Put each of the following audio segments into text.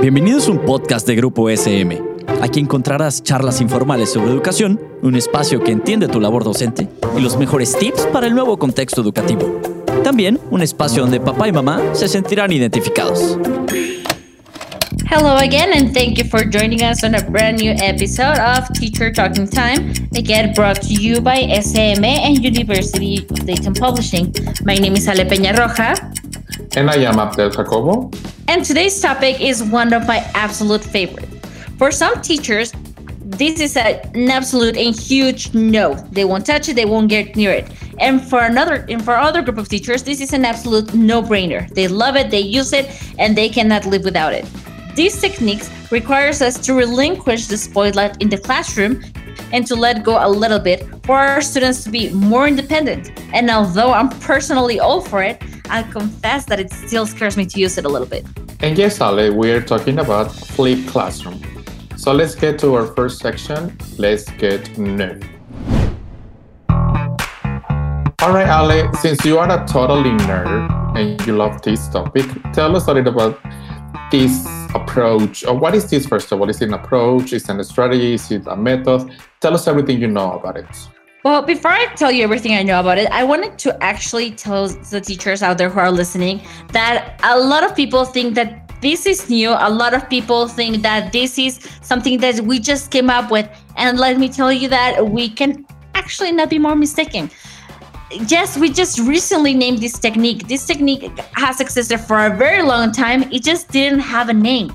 Bienvenidos a un podcast de Grupo SM. Aquí encontrarás charlas informales sobre educación, un espacio que entiende tu labor docente y los mejores tips para el nuevo contexto educativo. También un espacio donde papá y mamá se sentirán identificados. Hello again, and thank you for joining us on a brand new episode of Teacher Talking Time, again brought to you by SM and University of Dayton Publishing. My name is Ale Peña Roja. And I am Abdel Jacobo. And today's topic is one of my absolute favorite. For some teachers, this is an absolute and huge no. They won't touch it, they won't get near it. And for another and for other group of teachers, this is an absolute no-brainer. They love it, they use it, and they cannot live without it. These techniques requires us to relinquish the spotlight in the classroom and to let go a little bit for our students to be more independent. And although I'm personally all for it, I confess that it still scares me to use it a little bit. And yes, Ale, we're talking about flipped classroom. So let's get to our first section. Let's get nerd. All right, Ale, since you are a totally nerd and you love this topic, tell us a little about this approach. Or what is this, first of all? Is it an approach? Is it a strategy? Is it a method? Tell us everything you know about it. Well, before I tell you everything I know about it, I wanted to actually tell the teachers out there who are listening that a lot of people think that this is new. A lot of people think that this is something that we just came up with. And let me tell you that we can actually not be more mistaken yes, we just recently named this technique. This technique has existed for a very long time. It just didn't have a name.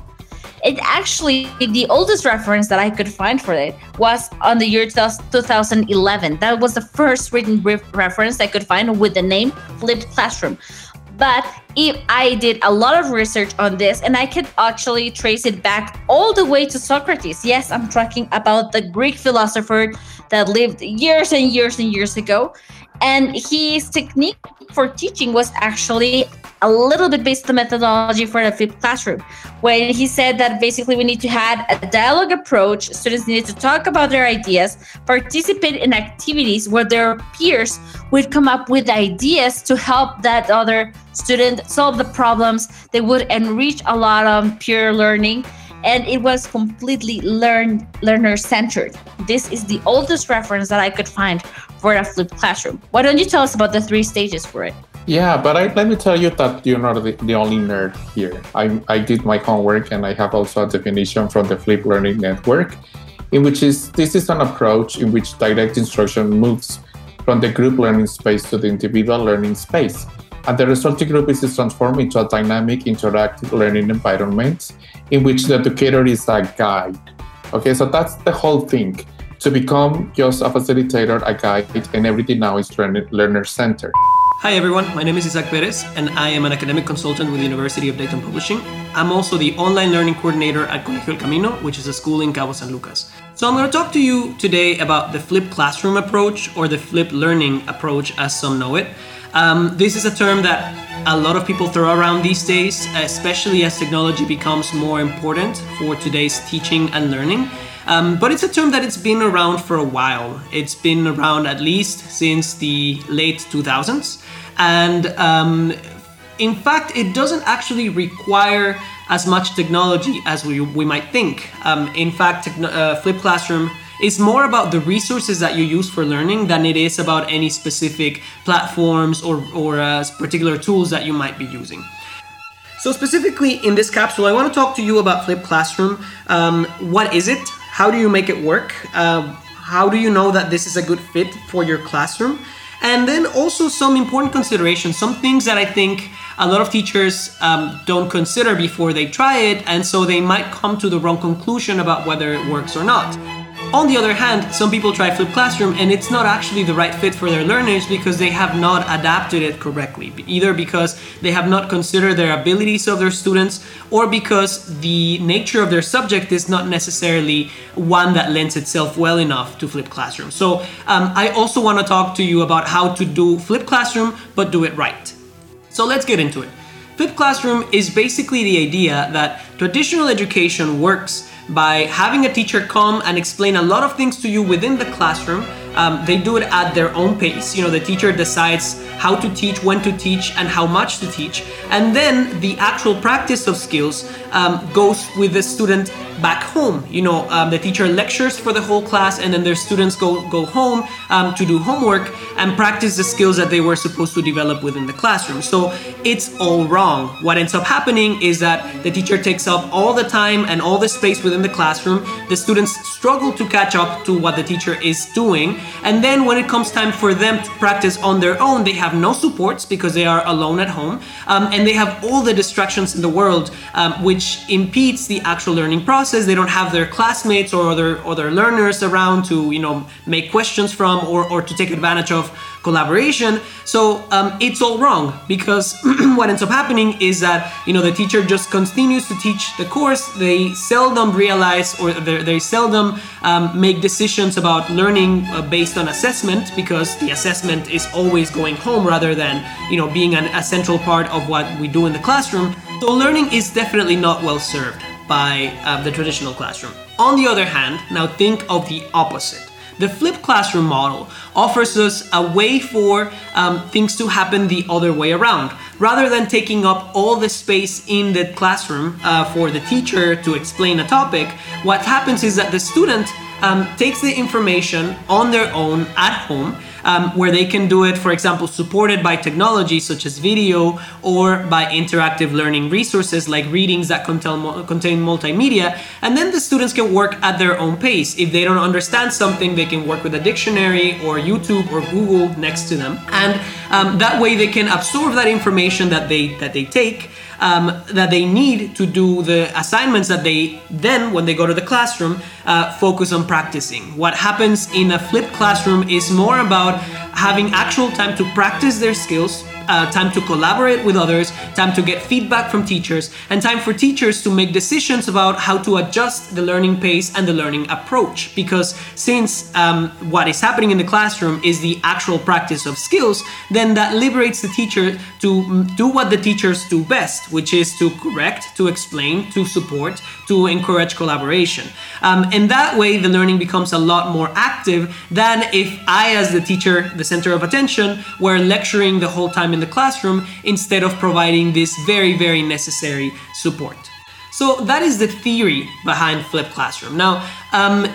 It actually, the oldest reference that I could find for it was on the year 2011. That was the first written reference I could find with the name Flipped Classroom. But if I did a lot of research on this, and I could actually trace it back all the way to Socrates. Yes, I'm talking about the Greek philosopher that lived years and years and years ago. And his technique for teaching was actually a little bit based on the methodology for the flipped classroom, when he said that basically we need to have a dialogue approach. Students needed to talk about their ideas, participate in activities where their peers would come up with ideas to help that other student solve the problems. They would enrich a lot of peer learning and it was completely learn learner centered. This is the oldest reference that I could find for a flipped classroom. Why don't you tell us about the three stages for it? Yeah, but I, let me tell you that you're not the, the only nerd here. I, I did my homework and I have also a definition from the Flip Learning Network, in which is this is an approach in which direct instruction moves from the group learning space to the individual learning space. And the resulting group is transformed into a dynamic, interactive learning environment in which the educator is a guide. Okay, so that's the whole thing to become just a facilitator, a guide, and everything now is learner centered. Hi everyone, my name is Isaac Perez, and I am an academic consultant with the University of Dayton Publishing. I'm also the online learning coordinator at Colegio El Camino, which is a school in Cabo San Lucas. So I'm going to talk to you today about the flipped classroom approach, or the flipped learning approach as some know it. Um, this is a term that a lot of people throw around these days, especially as technology becomes more important for today's teaching and learning. Um, but it's a term that it's been around for a while. It's been around at least since the late 2000s. And um, in fact, it doesn't actually require as much technology as we, we might think. Um, in fact, uh, Flip Classroom is more about the resources that you use for learning than it is about any specific platforms or, or uh, particular tools that you might be using. So, specifically in this capsule, I want to talk to you about Flip Classroom. Um, what is it? How do you make it work? Uh, how do you know that this is a good fit for your classroom? And then also some important considerations, some things that I think a lot of teachers um, don't consider before they try it, and so they might come to the wrong conclusion about whether it works or not. On the other hand, some people try Flip Classroom and it's not actually the right fit for their learners because they have not adapted it correctly, either because they have not considered their abilities of their students or because the nature of their subject is not necessarily one that lends itself well enough to Flip Classroom. So um, I also want to talk to you about how to do Flip Classroom but do it right. So let's get into it. Flip Classroom is basically the idea that traditional education works by having a teacher come and explain a lot of things to you within the classroom. Um, they do it at their own pace. You know, the teacher decides how to teach, when to teach, and how much to teach. And then the actual practice of skills um, goes with the student back home. You know, um, the teacher lectures for the whole class, and then their students go go home um, to do homework and practice the skills that they were supposed to develop within the classroom. So it's all wrong. What ends up happening is that the teacher takes up all the time and all the space within the classroom. The students struggle to catch up to what the teacher is doing, and then when it comes time for them to practice on their own, they have no supports because they are alone at home, um, and they have all the distractions in the world, um, which impedes the actual learning process. They don't have their classmates or other other learners around to you know make questions from or, or to take advantage of collaboration so um, it's all wrong because what ends up happening is that you know the teacher just continues to teach the course they seldom realize or they seldom um, make decisions about learning uh, based on assessment because the assessment is always going home rather than you know being an, a central part of what we do in the classroom so learning is definitely not well served by uh, the traditional classroom. On the other hand, now think of the opposite. The flipped classroom model offers us a way for um, things to happen the other way around. Rather than taking up all the space in the classroom uh, for the teacher to explain a topic, what happens is that the student um, takes the information on their own at home um, where they can do it, for example, supported by technology such as video or by interactive learning resources like readings that contain, contain multimedia. And then the students can work at their own pace. If they don't understand something, they can work with a dictionary or YouTube or Google next to them. And um, that way they can absorb that information that they that they take um, that they need to do the assignments that they then, when they go to the classroom, uh, focus on practicing. What happens in a flipped classroom is more about having actual time to practice their skills uh, time to collaborate with others, time to get feedback from teachers, and time for teachers to make decisions about how to adjust the learning pace and the learning approach. Because since um, what is happening in the classroom is the actual practice of skills, then that liberates the teacher to do what the teachers do best, which is to correct, to explain, to support, to encourage collaboration. Um, and that way, the learning becomes a lot more active than if I, as the teacher, the center of attention, were lecturing the whole time in the classroom instead of providing this very, very necessary support. So that is the theory behind flipped classroom. Now, um,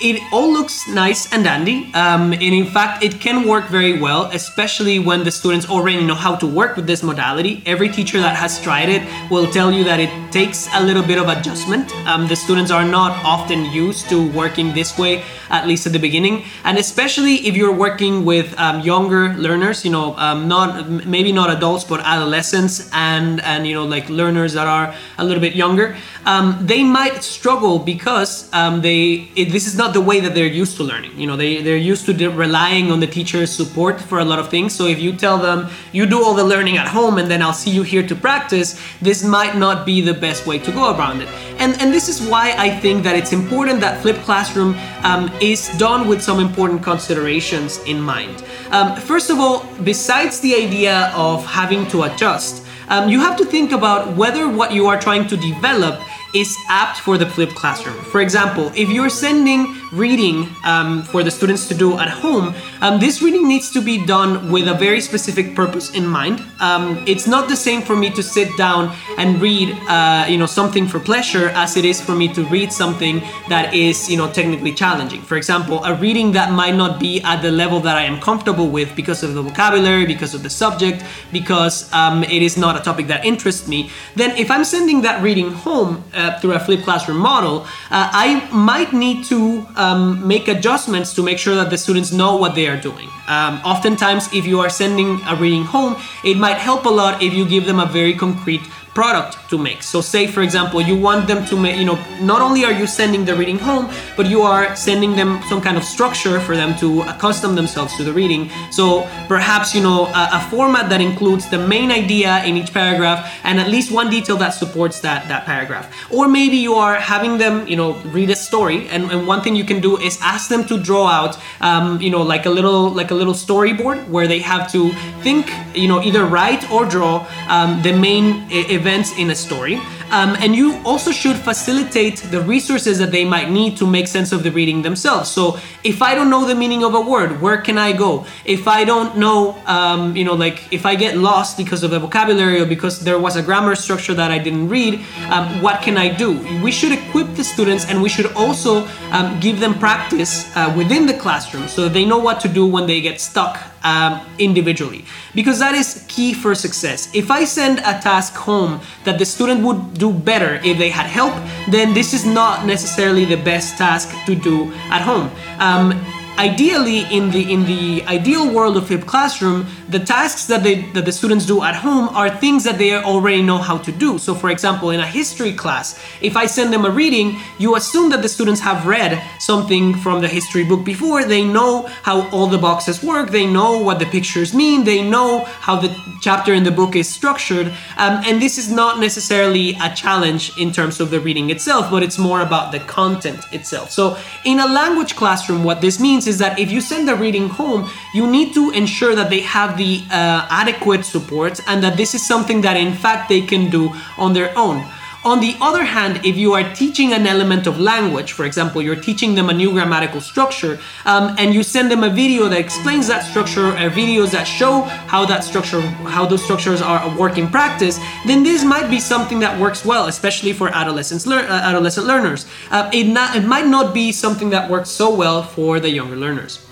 it all looks nice and dandy, um, and in fact, it can work very well, especially when the students already know how to work with this modality. Every teacher that has tried it will tell you that it takes a little bit of adjustment. Um, the students are not often used to working this way, at least at the beginning, and especially if you're working with um, younger learners, you know, um, not maybe not adults, but adolescents and and you know like learners that are a little bit younger, um, they might struggle because um, they it, this is not not the way that they're used to learning. You know, they, they're used to de- relying on the teacher's support for a lot of things. So if you tell them, you do all the learning at home and then I'll see you here to practice, this might not be the best way to go around it. And, and this is why I think that it's important that flipped classroom um, is done with some important considerations in mind. Um, first of all, besides the idea of having to adjust, um, you have to think about whether what you are trying to develop is apt for the flipped classroom. For example, if you're sending reading um, for the students to do at home, um, this reading needs to be done with a very specific purpose in mind. Um, it's not the same for me to sit down and read, uh, you know, something for pleasure as it is for me to read something that is, you know, technically challenging. For example, a reading that might not be at the level that I am comfortable with because of the vocabulary, because of the subject, because um, it is not a topic that interests me. Then, if I'm sending that reading home uh, through a flipped classroom model, uh, I might need to um, make adjustments to make sure that the students know what they are doing. Um, oftentimes, if you are sending a reading home, it might help a lot if you give them a very concrete product to make. So say for example, you want them to make, you know, not only are you sending the reading home, but you are sending them some kind of structure for them to accustom themselves to the reading. So perhaps, you know, a, a format that includes the main idea in each paragraph and at least one detail that supports that, that paragraph. or maybe you are having them, you know, read a story, and, and one thing you can do is ask them to draw out, um, you know, like a little like a little storyboard where they have to think, you know, either write or draw um, the main events in a story. Um, and you also should facilitate the resources that they might need to make sense of the reading themselves. So if I don't know the meaning of a word, where can I go? If I don't know, um, you know, like if I get lost because of the vocabulary or because there was a grammar structure that I didn't read, um, what can I do? We should equip the students and we should also um, give them practice uh, within the classroom so they know what to do when they get stuck um, individually because that is key for success. If I send a task home that the student would do better if they had help, then this is not necessarily the best task to do at home. Um, ideally in the in the ideal world of flipped classroom the tasks that they that the students do at home are things that they already know how to do. So for example in a history class if i send them a reading you assume that the students have read something from the history book before. They know how all the boxes work. They know what the pictures mean. They know how the chapter in the book is structured. Um, and this is not necessarily a challenge in terms of the reading itself but it's more about the content itself. So in a language classroom what this means is that if you send a reading home, you need to ensure that they have the uh, adequate support and that this is something that in fact they can do on their own. On the other hand, if you are teaching an element of language, for example, you're teaching them a new grammatical structure, um, and you send them a video that explains that structure, or videos that show how that structure, how those structures are work in practice, then this might be something that works well, especially for adolescents, lear- uh, adolescent learners. Uh, it, not, it might not be something that works so well for the younger learners.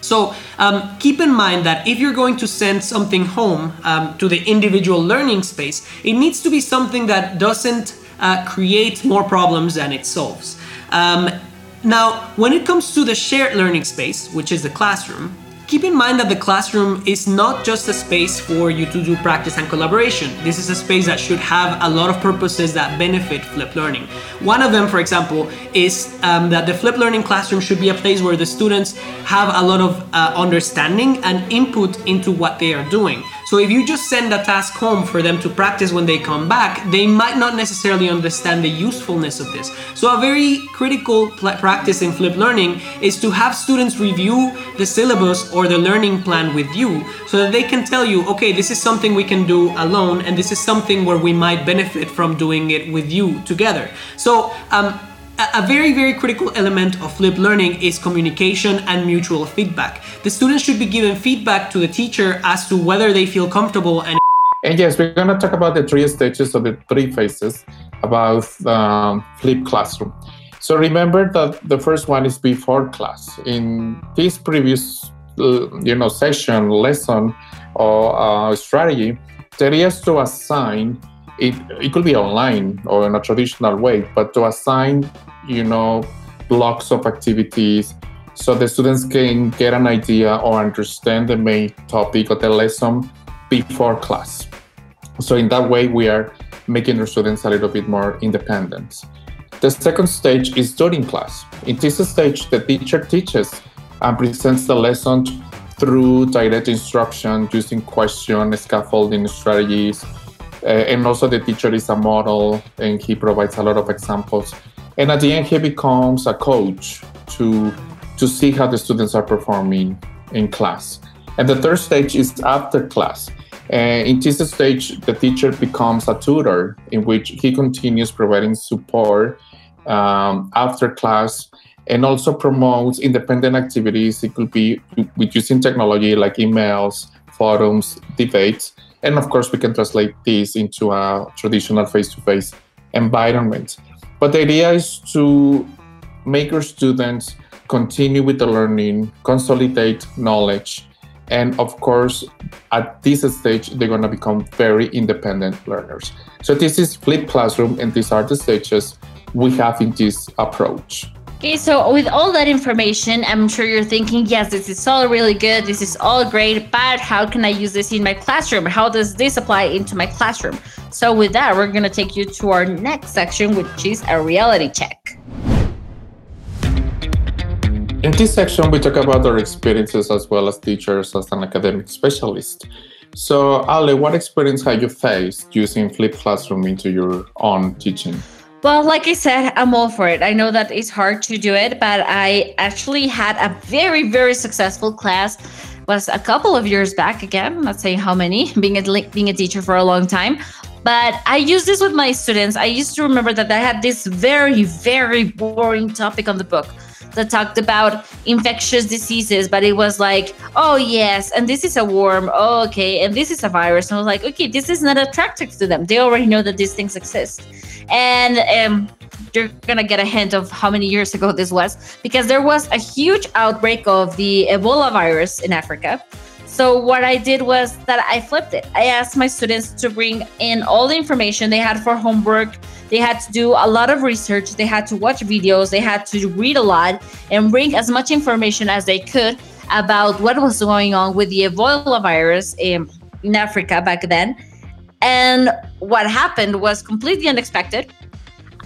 So um, keep in mind that if you're going to send something home um, to the individual learning space, it needs to be something that doesn't uh, create more problems than it solves. Um, now, when it comes to the shared learning space, which is the classroom, Keep in mind that the classroom is not just a space for you to do practice and collaboration. This is a space that should have a lot of purposes that benefit flipped learning. One of them, for example, is um, that the flipped learning classroom should be a place where the students have a lot of uh, understanding and input into what they are doing. So if you just send a task home for them to practice when they come back, they might not necessarily understand the usefulness of this. So a very critical practice in flipped learning is to have students review the syllabus or the learning plan with you so that they can tell you, okay, this is something we can do alone and this is something where we might benefit from doing it with you together. So um, a very, very critical element of flipped learning is communication and mutual feedback. The students should be given feedback to the teacher as to whether they feel comfortable and and yes, we're going to talk about the three stages of the three phases about um, flipped classroom. So remember that the first one is before class. In this previous, uh, you know, session, lesson, or uh, strategy, there is to assign it, it could be online or in a traditional way, but to assign, you know, blocks of activities so the students can get an idea or understand the main topic of the lesson before class. So in that way, we are making the students a little bit more independent. The second stage is during class. In this stage, the teacher teaches and presents the lesson through direct instruction using question, scaffolding strategies, uh, and also the teacher is a model and he provides a lot of examples. And at the end, he becomes a coach to, to see how the students are performing in class. And the third stage is after class. In this stage, the teacher becomes a tutor in which he continues providing support um, after class and also promotes independent activities. It could be with using technology like emails, forums, debates, and of course, we can translate this into a traditional face to face environment. But the idea is to make our students continue with the learning, consolidate knowledge, and of course, at this stage, they're going to become very independent learners. So, this is flipped classroom, and these are the stages we have in this approach. Okay, so with all that information, I'm sure you're thinking, yes, this is all really good. This is all great, but how can I use this in my classroom? How does this apply into my classroom? So, with that, we're going to take you to our next section, which is a reality check. In this section, we talk about our experiences as well as teachers as an academic specialist. So, Ale, what experience have you faced using flipped classroom into your own teaching? Well, like I said, I'm all for it. I know that it's hard to do it, but I actually had a very, very successful class. Was a couple of years back again. I'm not saying how many. Being a being a teacher for a long time, but I use this with my students. I used to remember that I had this very, very boring topic on the book that talked about infectious diseases, but it was like, oh yes, and this is a worm, oh, okay, and this is a virus. And I was like, okay, this is not attractive to them. They already know that these things exist. And um, you're gonna get a hint of how many years ago this was, because there was a huge outbreak of the Ebola virus in Africa. So what I did was that I flipped it. I asked my students to bring in all the information they had for homework. They had to do a lot of research. They had to watch videos. They had to read a lot and bring as much information as they could about what was going on with the Ebola virus in, in Africa back then. And what happened was completely unexpected.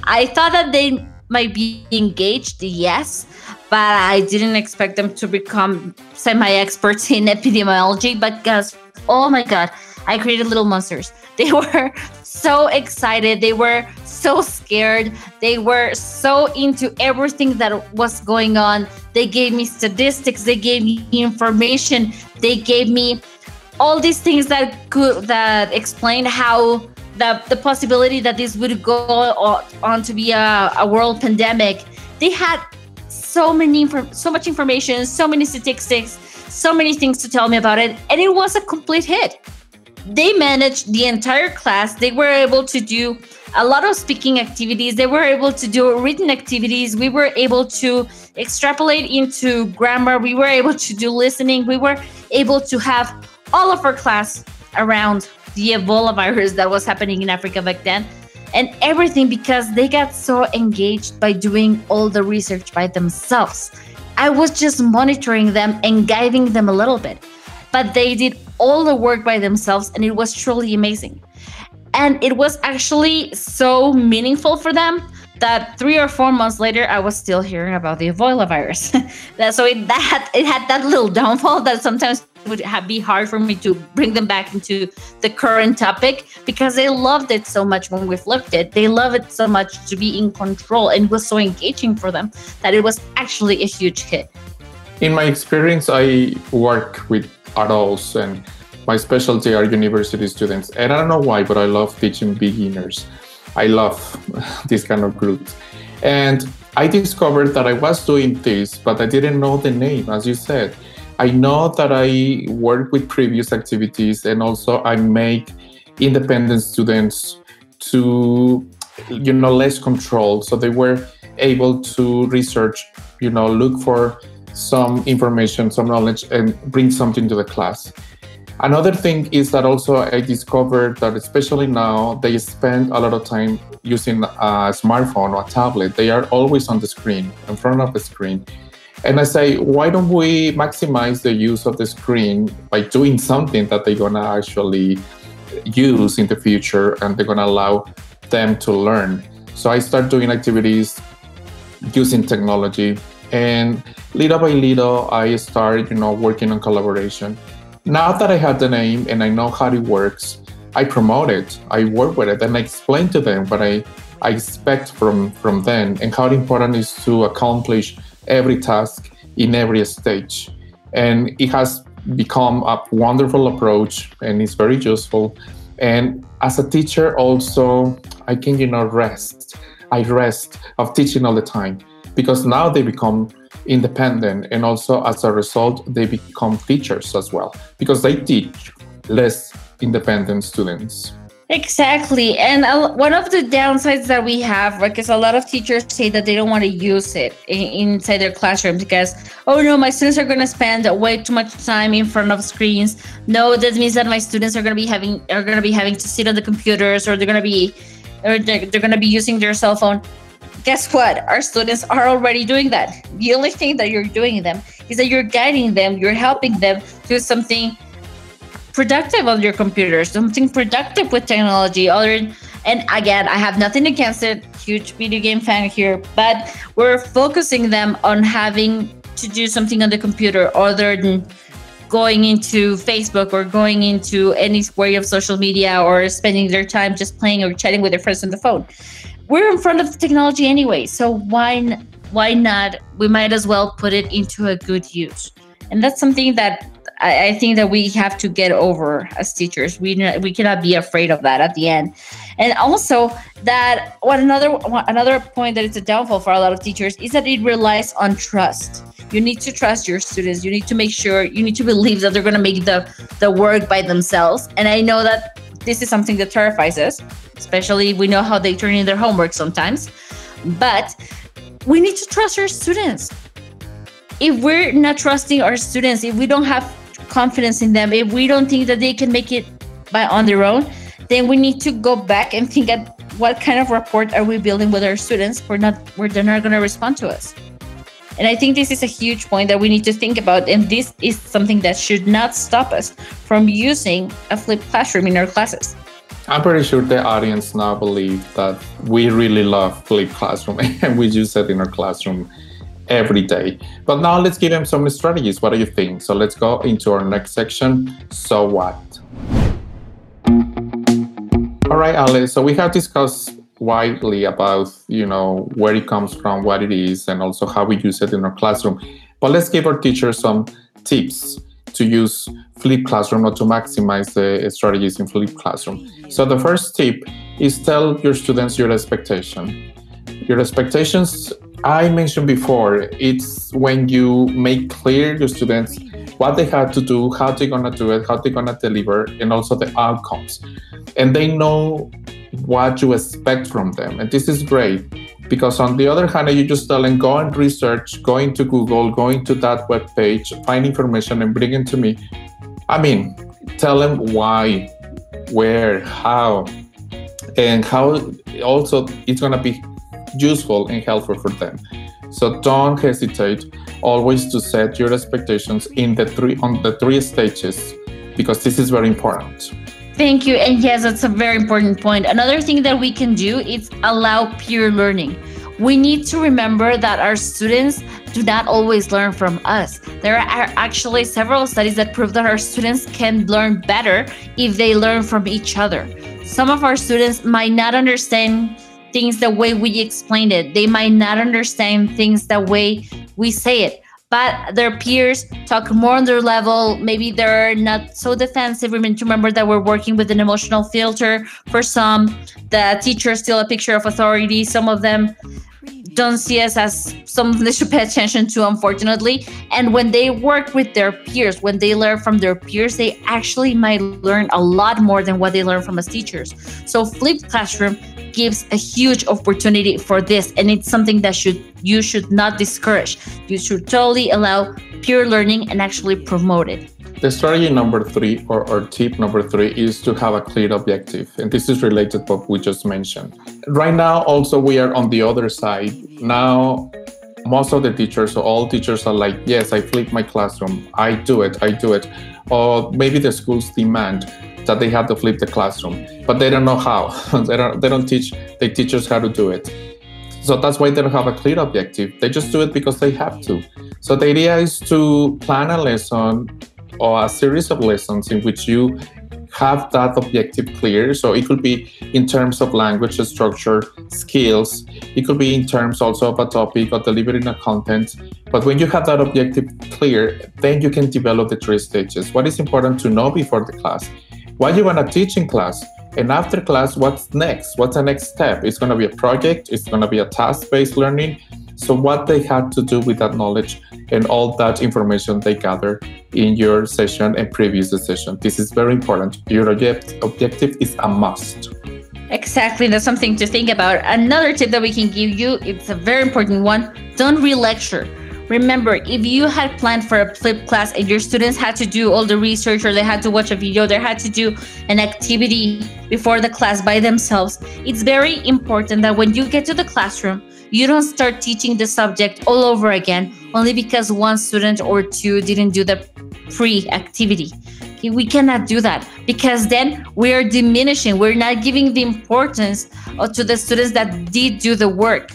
I thought that they might be engaged, yes, but I didn't expect them to become semi experts in epidemiology because, oh my God, I created little monsters. They were so excited. They were so scared. They were so into everything that was going on. They gave me statistics, they gave me information, they gave me all these things that could that explain how the, the possibility that this would go on to be a, a world pandemic. They had so many so much information, so many statistics, so many things to tell me about it, and it was a complete hit. They managed the entire class. They were able to do a lot of speaking activities. They were able to do written activities. We were able to extrapolate into grammar. We were able to do listening. We were able to have all of our class around the Ebola virus that was happening in Africa back then, and everything because they got so engaged by doing all the research by themselves. I was just monitoring them and guiding them a little bit, but they did all the work by themselves, and it was truly amazing. And it was actually so meaningful for them that three or four months later, I was still hearing about the Ebola virus. so it, that it had that little downfall that sometimes would have, be hard for me to bring them back into the current topic because they loved it so much when we flipped it. They love it so much to be in control and was so engaging for them that it was actually a huge hit. In my experience, I work with adults and my specialty are university students. And I don't know why, but I love teaching beginners. I love this kind of groups. And I discovered that I was doing this, but I didn't know the name, as you said. I know that I work with previous activities and also I make independent students to, you know, less control. So they were able to research, you know, look for some information, some knowledge, and bring something to the class. Another thing is that also I discovered that especially now they spend a lot of time using a smartphone or a tablet. They are always on the screen, in front of the screen. And I say, why don't we maximize the use of the screen by doing something that they're gonna actually use in the future and they're gonna allow them to learn. So I start doing activities using technology and little by little I start, you know, working on collaboration. Now that I have the name and I know how it works, I promote it, I work with it, and I explain to them what I, I expect from, from them and how important it is to accomplish every task in every stage. And it has become a wonderful approach and it's very useful. And as a teacher, also, I can, you know, rest. I rest of teaching all the time because now they become independent and also as a result they become teachers as well because they teach less independent students exactly and one of the downsides that we have because a lot of teachers say that they don't want to use it inside their classroom because oh no my students are going to spend way too much time in front of screens no that means that my students are going to be having are going to be having to sit on the computers or they're going to be or they're, they're going to be using their cell phone guess what? Our students are already doing that. The only thing that you're doing them is that you're guiding them, you're helping them do something productive on your computer, something productive with technology. Other and again, I have nothing against it. Huge video game fan here, but we're focusing them on having to do something on the computer other than going into Facebook or going into any way of social media or spending their time just playing or chatting with their friends on the phone. We're in front of the technology anyway, so why why not? We might as well put it into a good use, and that's something that I, I think that we have to get over as teachers. We we cannot be afraid of that at the end, and also that what another another point that it's a downfall for a lot of teachers is that it relies on trust. You need to trust your students. You need to make sure you need to believe that they're going to make the the work by themselves. And I know that this is something that terrifies us, especially we know how they turn in their homework sometimes. But we need to trust our students. If we're not trusting our students, if we don't have confidence in them. If we don't think that they can make it by on their own then we need to go back and think at what kind of rapport are we building with our students we're not where they're not going to respond to us. And i think this is a huge point that we need to think about and this is something that should not stop us from using a flipped classroom in our classes. I'm pretty sure the audience now believe that we really love flipped classroom and we use it in our classroom every day. But now let's give them some strategies. What do you think? So let's go into our next section. So what? All right, Ale. So we have discussed widely about you know where it comes from, what it is, and also how we use it in our classroom. But let's give our teachers some tips to use Flip Classroom or to maximize the strategies in Flip Classroom. So the first tip is tell your students your expectation. Your expectations I mentioned before, it's when you make clear your students what they have to do, how they're gonna do it, how they're gonna deliver, and also the outcomes. And they know what you expect from them. And this is great because on the other hand, you just tell them go and research, go into Google, go into that web page, find information and bring it to me. I mean, tell them why, where, how, and how also it's gonna be useful and helpful for them. So don't hesitate always to set your expectations in the three on the three stages because this is very important. Thank you. And yes, that's a very important point. Another thing that we can do is allow peer learning. We need to remember that our students do not always learn from us. There are actually several studies that prove that our students can learn better if they learn from each other. Some of our students might not understand things the way we explained it. They might not understand things the way we say it, but their peers talk more on their level. Maybe they're not so defensive. We need to remember that we're working with an emotional filter. For some, the teacher is still a picture of authority. Some of them don't see us as something they should pay attention to, unfortunately. And when they work with their peers, when they learn from their peers, they actually might learn a lot more than what they learn from us teachers. So, flipped classroom gives a huge opportunity for this, and it's something that should you should not discourage. You should totally allow peer learning and actually promote it. The strategy number three, or, or tip number three, is to have a clear objective. And this is related to what we just mentioned. Right now, also, we are on the other side. Now, most of the teachers, so all teachers are like, yes, I flip my classroom. I do it. I do it. Or maybe the schools demand that they have to flip the classroom, but they don't know how. they, don't, they don't teach the teachers how to do it. So that's why they don't have a clear objective. They just do it because they have to. So the idea is to plan a lesson or a series of lessons in which you have that objective clear. So it could be in terms of language structure, skills. It could be in terms also of a topic or delivering a content. But when you have that objective clear, then you can develop the three stages. What is important to know before the class? What you want to teach in class? And after class, what's next? What's the next step? It's going to be a project. It's going to be a task-based learning. So what they had to do with that knowledge and all that information they gather in your session and previous session. This is very important. Your object, objective is a must. Exactly, that's something to think about. Another tip that we can give you, it's a very important one. Don't re-lecture. Remember, if you had planned for a flip class and your students had to do all the research or they had to watch a video, they had to do an activity before the class by themselves, it's very important that when you get to the classroom, you don't start teaching the subject all over again only because one student or two didn't do the pre activity. Okay, we cannot do that because then we are diminishing, we're not giving the importance to the students that did do the work.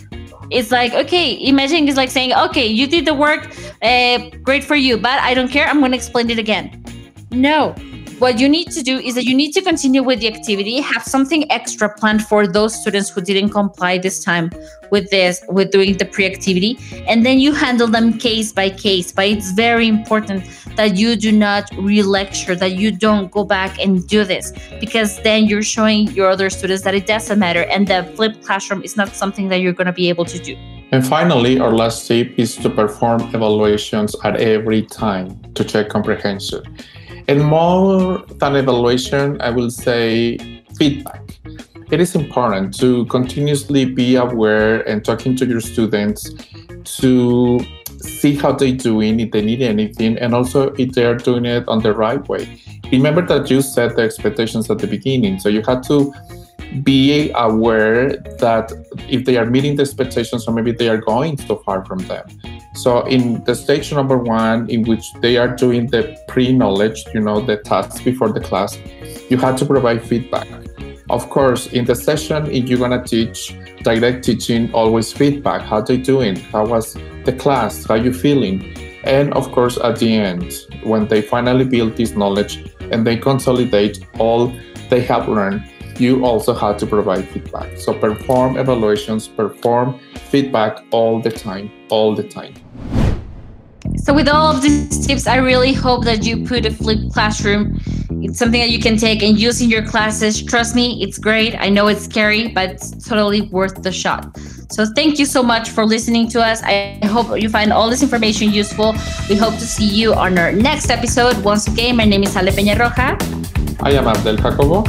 it's like okay imagine it's like saying okay you did the work uh, great for you but i don't care i'm going to explain it again no what you need to do is that you need to continue with the activity have something extra planned for those students who didn't comply this time with this with doing the pre-activity and then you handle them case by case but it's very important that you do not re-lecture that you don't go back and do this because then you're showing your other students that it doesn't matter and the flipped classroom is not something that you're going to be able to do and finally, our last tip is to perform evaluations at every time to check comprehension. And more than evaluation, I will say feedback. It is important to continuously be aware and talking to your students to see how they're doing, if they need anything, and also if they are doing it on the right way. Remember that you set the expectations at the beginning, so you have to be aware that if they are meeting the expectations or maybe they are going so far from them. So in the stage number one, in which they are doing the pre-knowledge, you know, the tasks before the class, you have to provide feedback. Of course, in the session, if you're gonna teach direct teaching, always feedback. How they doing? How was the class? How you feeling? And of course, at the end, when they finally build this knowledge and they consolidate all they have learned, you also have to provide feedback. So perform evaluations, perform feedback all the time, all the time. So with all of these tips, I really hope that you put a flipped classroom. It's something that you can take and use in your classes. Trust me, it's great. I know it's scary, but it's totally worth the shot. So thank you so much for listening to us. I hope you find all this information useful. We hope to see you on our next episode. Once again, my name is Ale Peña Roja. I am Abdel Jacobo.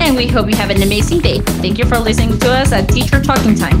And we hope you have an amazing day. Thank you for listening to us at Teacher Talking Time.